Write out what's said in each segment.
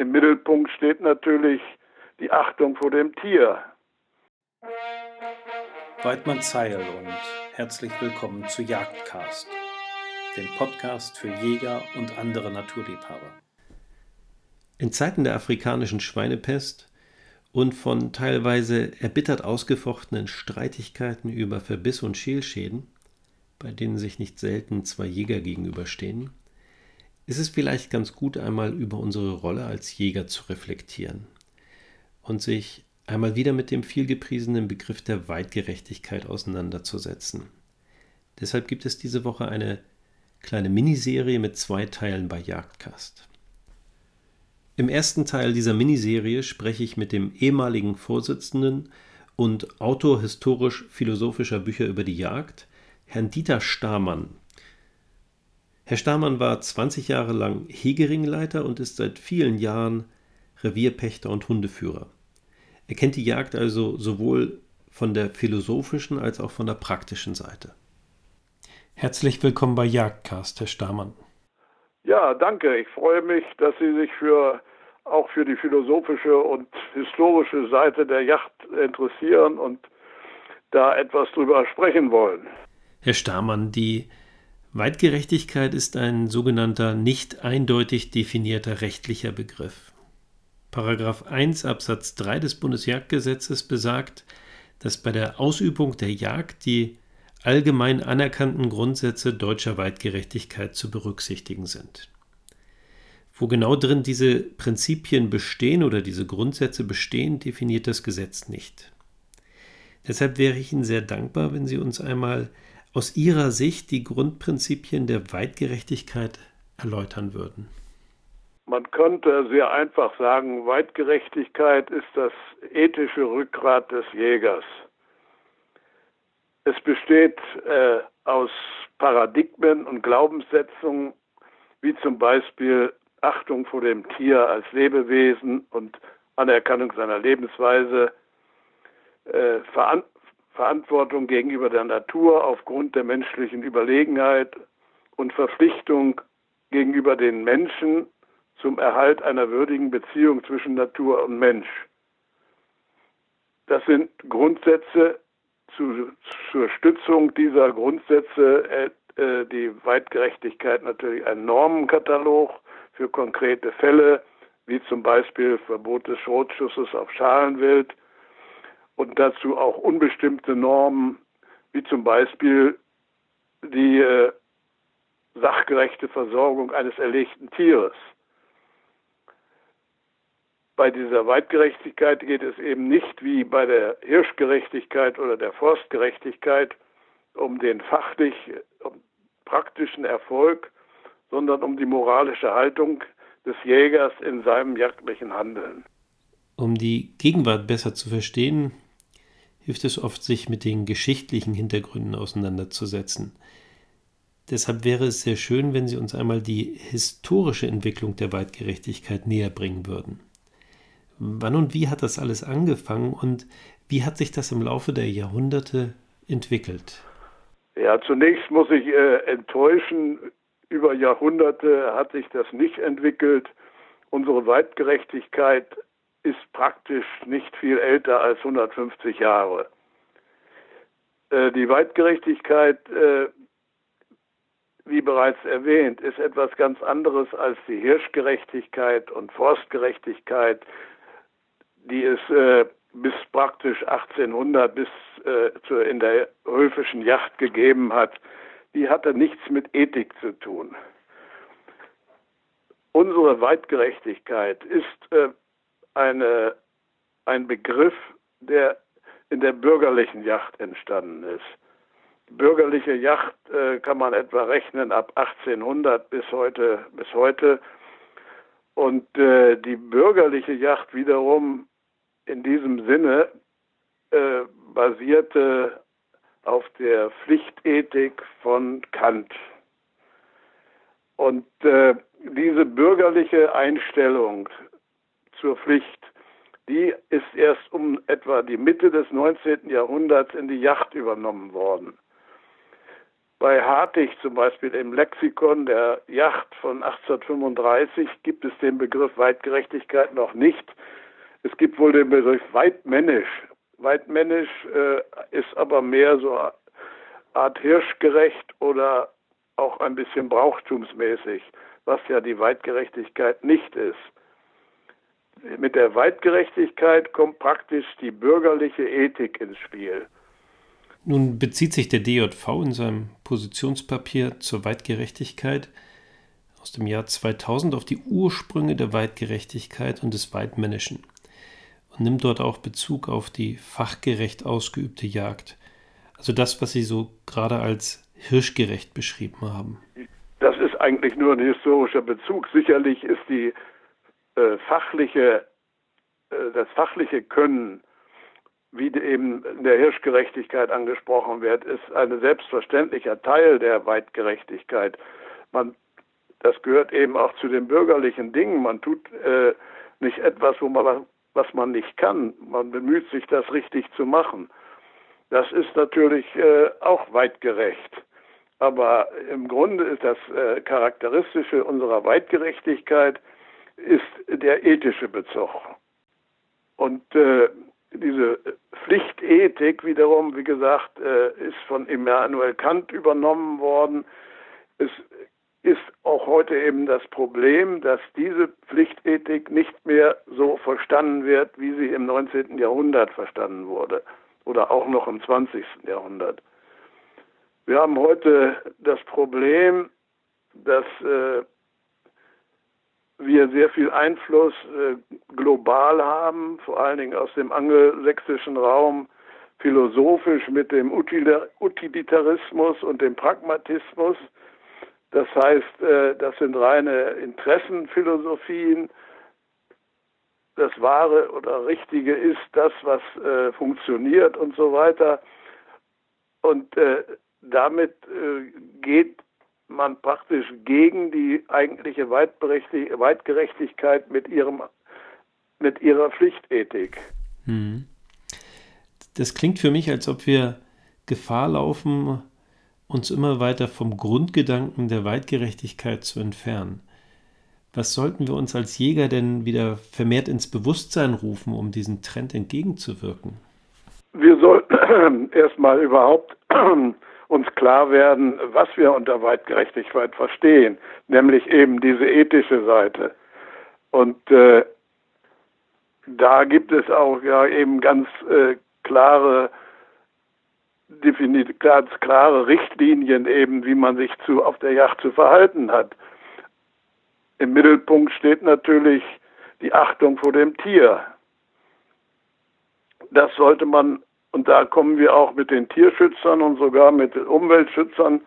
Im Mittelpunkt steht natürlich die Achtung vor dem Tier. Weidmann Zeil und herzlich willkommen zu Jagdcast, dem Podcast für Jäger und andere Naturliebhaber. In Zeiten der afrikanischen Schweinepest und von teilweise erbittert ausgefochtenen Streitigkeiten über Verbiss und Schälschäden, bei denen sich nicht selten zwei Jäger gegenüberstehen, ist es vielleicht ganz gut, einmal über unsere Rolle als Jäger zu reflektieren und sich einmal wieder mit dem vielgepriesenen Begriff der Weitgerechtigkeit auseinanderzusetzen. Deshalb gibt es diese Woche eine kleine Miniserie mit zwei Teilen bei Jagdcast. Im ersten Teil dieser Miniserie spreche ich mit dem ehemaligen Vorsitzenden und Autor historisch-philosophischer Bücher über die Jagd, Herrn Dieter Stamann, Herr Stamann war 20 Jahre lang Hegeringleiter und ist seit vielen Jahren Revierpächter und Hundeführer. Er kennt die Jagd also sowohl von der philosophischen als auch von der praktischen Seite. Herzlich willkommen bei Jagdcast, Herr Stamann. Ja, danke. Ich freue mich, dass Sie sich für auch für die philosophische und historische Seite der Yacht interessieren und da etwas drüber sprechen wollen. Herr Stamann, die Weitgerechtigkeit ist ein sogenannter nicht eindeutig definierter rechtlicher Begriff. Paragraph 1 Absatz 3 des Bundesjagdgesetzes besagt, dass bei der Ausübung der Jagd die allgemein anerkannten Grundsätze deutscher Weitgerechtigkeit zu berücksichtigen sind. Wo genau drin diese Prinzipien bestehen oder diese Grundsätze bestehen, definiert das Gesetz nicht. Deshalb wäre ich Ihnen sehr dankbar, wenn Sie uns einmal aus Ihrer Sicht die Grundprinzipien der Weitgerechtigkeit erläutern würden? Man könnte sehr einfach sagen, Weitgerechtigkeit ist das ethische Rückgrat des Jägers. Es besteht äh, aus Paradigmen und Glaubenssetzungen, wie zum Beispiel Achtung vor dem Tier als Lebewesen und Anerkennung seiner Lebensweise, äh, Verantwortung gegenüber der Natur aufgrund der menschlichen Überlegenheit und Verpflichtung gegenüber den Menschen zum Erhalt einer würdigen Beziehung zwischen Natur und Mensch. Das sind Grundsätze, zu, zur Stützung dieser Grundsätze äh, äh, die Weitgerechtigkeit natürlich ein Normenkatalog für konkrete Fälle, wie zum Beispiel Verbot des Schrotschusses auf Schalenwild, und dazu auch unbestimmte Normen, wie zum Beispiel die äh, sachgerechte Versorgung eines erlegten Tieres. Bei dieser Weitgerechtigkeit geht es eben nicht wie bei der Hirschgerechtigkeit oder der Forstgerechtigkeit um den fachlich um praktischen Erfolg, sondern um die moralische Haltung des Jägers in seinem jagdlichen Handeln. Um die Gegenwart besser zu verstehen, hilft es oft, sich mit den geschichtlichen Hintergründen auseinanderzusetzen. Deshalb wäre es sehr schön, wenn Sie uns einmal die historische Entwicklung der Weitgerechtigkeit näher bringen würden. Wann und wie hat das alles angefangen und wie hat sich das im Laufe der Jahrhunderte entwickelt? Ja, zunächst muss ich äh, enttäuschen, über Jahrhunderte hat sich das nicht entwickelt. Unsere Weitgerechtigkeit ist praktisch nicht viel älter als 150 Jahre. Äh, die Weitgerechtigkeit, äh, wie bereits erwähnt, ist etwas ganz anderes als die Hirschgerechtigkeit und Forstgerechtigkeit, die es äh, bis praktisch 1800 bis in der höfischen Yacht gegeben hat. Die hatte nichts mit Ethik zu tun. Unsere Weitgerechtigkeit ist eine, ein Begriff, der in der bürgerlichen Yacht entstanden ist. Bürgerliche Yacht äh, kann man etwa rechnen ab 1800 bis heute. Bis heute. Und äh, die bürgerliche Yacht wiederum in diesem Sinne äh, basierte auf der Pflichtethik von Kant. Und äh, diese bürgerliche Einstellung zur Pflicht, die ist erst um etwa die Mitte des 19. Jahrhunderts in die Yacht übernommen worden. Bei Hartig zum Beispiel im Lexikon der Yacht von 1835 gibt es den Begriff Weitgerechtigkeit noch nicht. Es gibt wohl den Begriff Weitmännisch. Weitmännisch äh, ist aber mehr so Art hirschgerecht oder auch ein bisschen brauchtumsmäßig, was ja die Weitgerechtigkeit nicht ist. Mit der Weitgerechtigkeit kommt praktisch die bürgerliche Ethik ins Spiel. Nun bezieht sich der DJV in seinem Positionspapier zur Weitgerechtigkeit aus dem Jahr 2000 auf die Ursprünge der Weitgerechtigkeit und des Weitmännischen und nimmt dort auch Bezug auf die fachgerecht ausgeübte Jagd. Also das, was Sie so gerade als hirschgerecht beschrieben haben. Das ist eigentlich nur ein historischer Bezug. Sicherlich ist die äh, fachliche, äh, das fachliche Können wie eben in der Hirschgerechtigkeit angesprochen wird, ist ein selbstverständlicher Teil der Weitgerechtigkeit. Man, das gehört eben auch zu den bürgerlichen Dingen. Man tut äh, nicht etwas, wo man, was man nicht kann. Man bemüht sich, das richtig zu machen. Das ist natürlich äh, auch weitgerecht. Aber im Grunde ist das äh, Charakteristische unserer Weitgerechtigkeit ist der ethische Bezug. Und äh, diese Pflichtethik wiederum, wie gesagt, äh, ist von Immanuel Kant übernommen worden. Es ist auch heute eben das Problem, dass diese Pflichtethik nicht mehr so verstanden wird, wie sie im 19. Jahrhundert verstanden wurde oder auch noch im 20. Jahrhundert. Wir haben heute das Problem, dass äh, wir sehr viel Einfluss äh, global haben, vor allen Dingen aus dem angelsächsischen Raum, philosophisch mit dem Utilitarismus und dem Pragmatismus. Das heißt, äh, das sind reine Interessenphilosophien. Das Wahre oder Richtige ist das, was äh, funktioniert und so weiter. Und äh, damit äh, geht man praktisch gegen die eigentliche Weitgerechtigkeit mit ihrem mit ihrer Pflichtethik. Hm. Das klingt für mich, als ob wir Gefahr laufen, uns immer weiter vom Grundgedanken der Weitgerechtigkeit zu entfernen. Was sollten wir uns als Jäger denn wieder vermehrt ins Bewusstsein rufen, um diesem Trend entgegenzuwirken? Wir sollten erstmal überhaupt uns klar werden, was wir unter Weitgerechtigkeit verstehen, nämlich eben diese ethische Seite. Und äh, da gibt es auch ja eben ganz äh, klare ganz klare Richtlinien eben, wie man sich zu auf der Yacht zu verhalten hat. Im Mittelpunkt steht natürlich die Achtung vor dem Tier. Das sollte man und da kommen wir auch mit den Tierschützern und sogar mit den Umweltschützern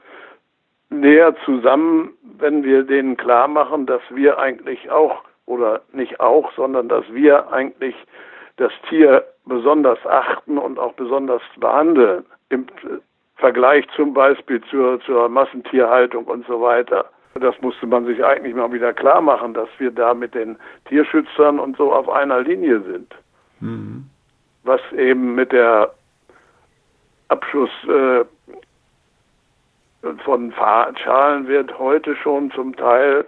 näher zusammen, wenn wir denen klar machen, dass wir eigentlich auch, oder nicht auch, sondern dass wir eigentlich das Tier besonders achten und auch besonders behandeln. Im Vergleich zum Beispiel zur, zur Massentierhaltung und so weiter. Das musste man sich eigentlich mal wieder klar machen, dass wir da mit den Tierschützern und so auf einer Linie sind. Mhm was eben mit der Abschuss äh, von Schalen wird heute schon zum Teil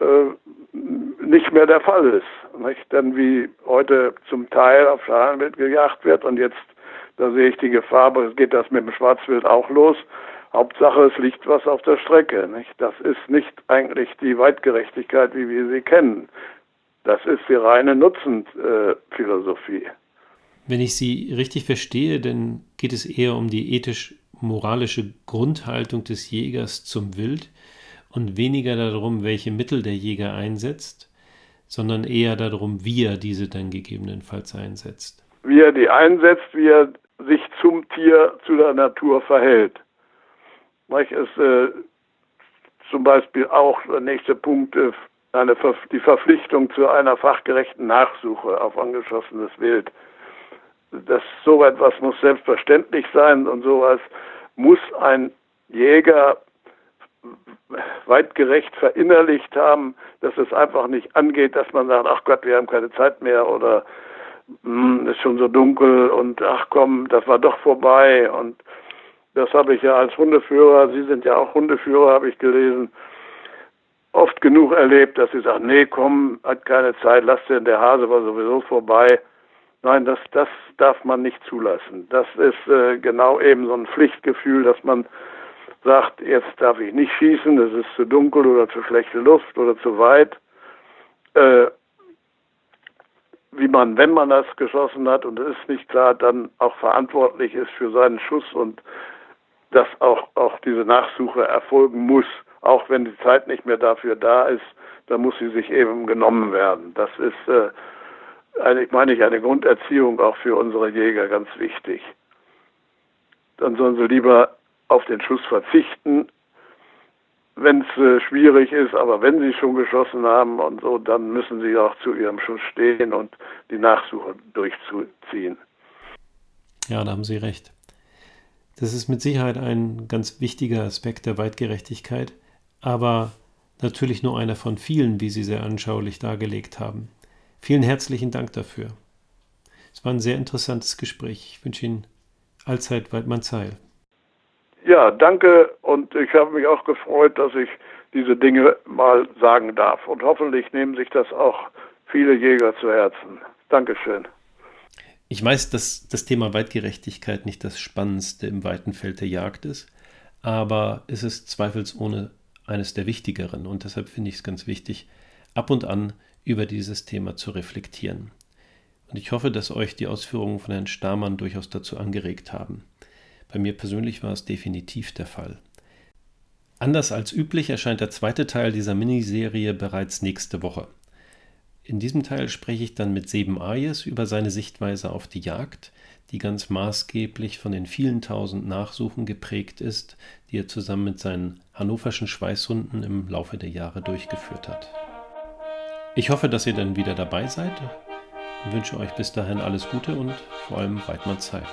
äh, nicht mehr der Fall ist. Nicht? Denn wie heute zum Teil auf Schalenwild gejagt wird und jetzt, da sehe ich die Gefahr, aber geht das mit dem Schwarzwild auch los. Hauptsache, es liegt was auf der Strecke. Nicht? Das ist nicht eigentlich die Weitgerechtigkeit, wie wir sie kennen. Das ist die reine Nutzenphilosophie. Äh, wenn ich Sie richtig verstehe, dann geht es eher um die ethisch-moralische Grundhaltung des Jägers zum Wild und weniger darum, welche Mittel der Jäger einsetzt, sondern eher darum, wie er diese dann gegebenenfalls einsetzt. Wie er die einsetzt, wie er sich zum Tier, zu der Natur verhält. Es ist äh, zum Beispiel auch der nächste Punkt äh, eine, die Verpflichtung zu einer fachgerechten Nachsuche auf angeschossenes Wild das so etwas muss selbstverständlich sein und sowas muss ein Jäger weitgerecht verinnerlicht haben, dass es einfach nicht angeht, dass man sagt, ach Gott, wir haben keine Zeit mehr oder es hm, ist schon so dunkel und ach komm, das war doch vorbei und Das habe ich ja als Hundeführer, Sie sind ja auch Hundeführer, habe ich gelesen, oft genug erlebt, dass sie sagen, nee, komm, hat keine Zeit, lass den, der Hase war sowieso vorbei. Nein, das, das darf man nicht zulassen. Das ist äh, genau eben so ein Pflichtgefühl, dass man sagt, jetzt darf ich nicht schießen, es ist zu dunkel oder zu schlechte Luft oder zu weit. Äh, wie man, wenn man das geschossen hat und es ist nicht klar, dann auch verantwortlich ist für seinen Schuss und dass auch, auch diese Nachsuche erfolgen muss, auch wenn die Zeit nicht mehr dafür da ist, dann muss sie sich eben genommen werden. Das ist äh, eigentlich meine ich eine Grunderziehung auch für unsere Jäger ganz wichtig. Dann sollen sie lieber auf den Schuss verzichten, wenn es äh, schwierig ist, aber wenn sie schon geschossen haben und so, dann müssen sie auch zu ihrem Schuss stehen und die Nachsuche durchzuziehen. Ja, da haben Sie recht. Das ist mit Sicherheit ein ganz wichtiger Aspekt der Weitgerechtigkeit, aber natürlich nur einer von vielen, wie Sie sehr anschaulich dargelegt haben. Vielen herzlichen Dank dafür. Es war ein sehr interessantes Gespräch. Ich wünsche Ihnen allzeit Weidmanns Heil. Ja, danke und ich habe mich auch gefreut, dass ich diese Dinge mal sagen darf. Und hoffentlich nehmen sich das auch viele Jäger zu Herzen. Dankeschön. Ich weiß, dass das Thema Weitgerechtigkeit nicht das Spannendste im weiten Feld der Jagd ist, aber es ist zweifelsohne eines der wichtigeren und deshalb finde ich es ganz wichtig, ab und an über dieses Thema zu reflektieren. Und ich hoffe, dass euch die Ausführungen von Herrn Stamann durchaus dazu angeregt haben. Bei mir persönlich war es definitiv der Fall. Anders als üblich erscheint der zweite Teil dieser Miniserie bereits nächste Woche. In diesem Teil spreche ich dann mit Seben Ayes über seine Sichtweise auf die Jagd, die ganz maßgeblich von den vielen tausend Nachsuchen geprägt ist, die er zusammen mit seinen hannoverschen Schweißhunden im Laufe der Jahre durchgeführt hat. Ich hoffe, dass ihr dann wieder dabei seid und wünsche euch bis dahin alles Gute und vor allem Weidmanns Zeit.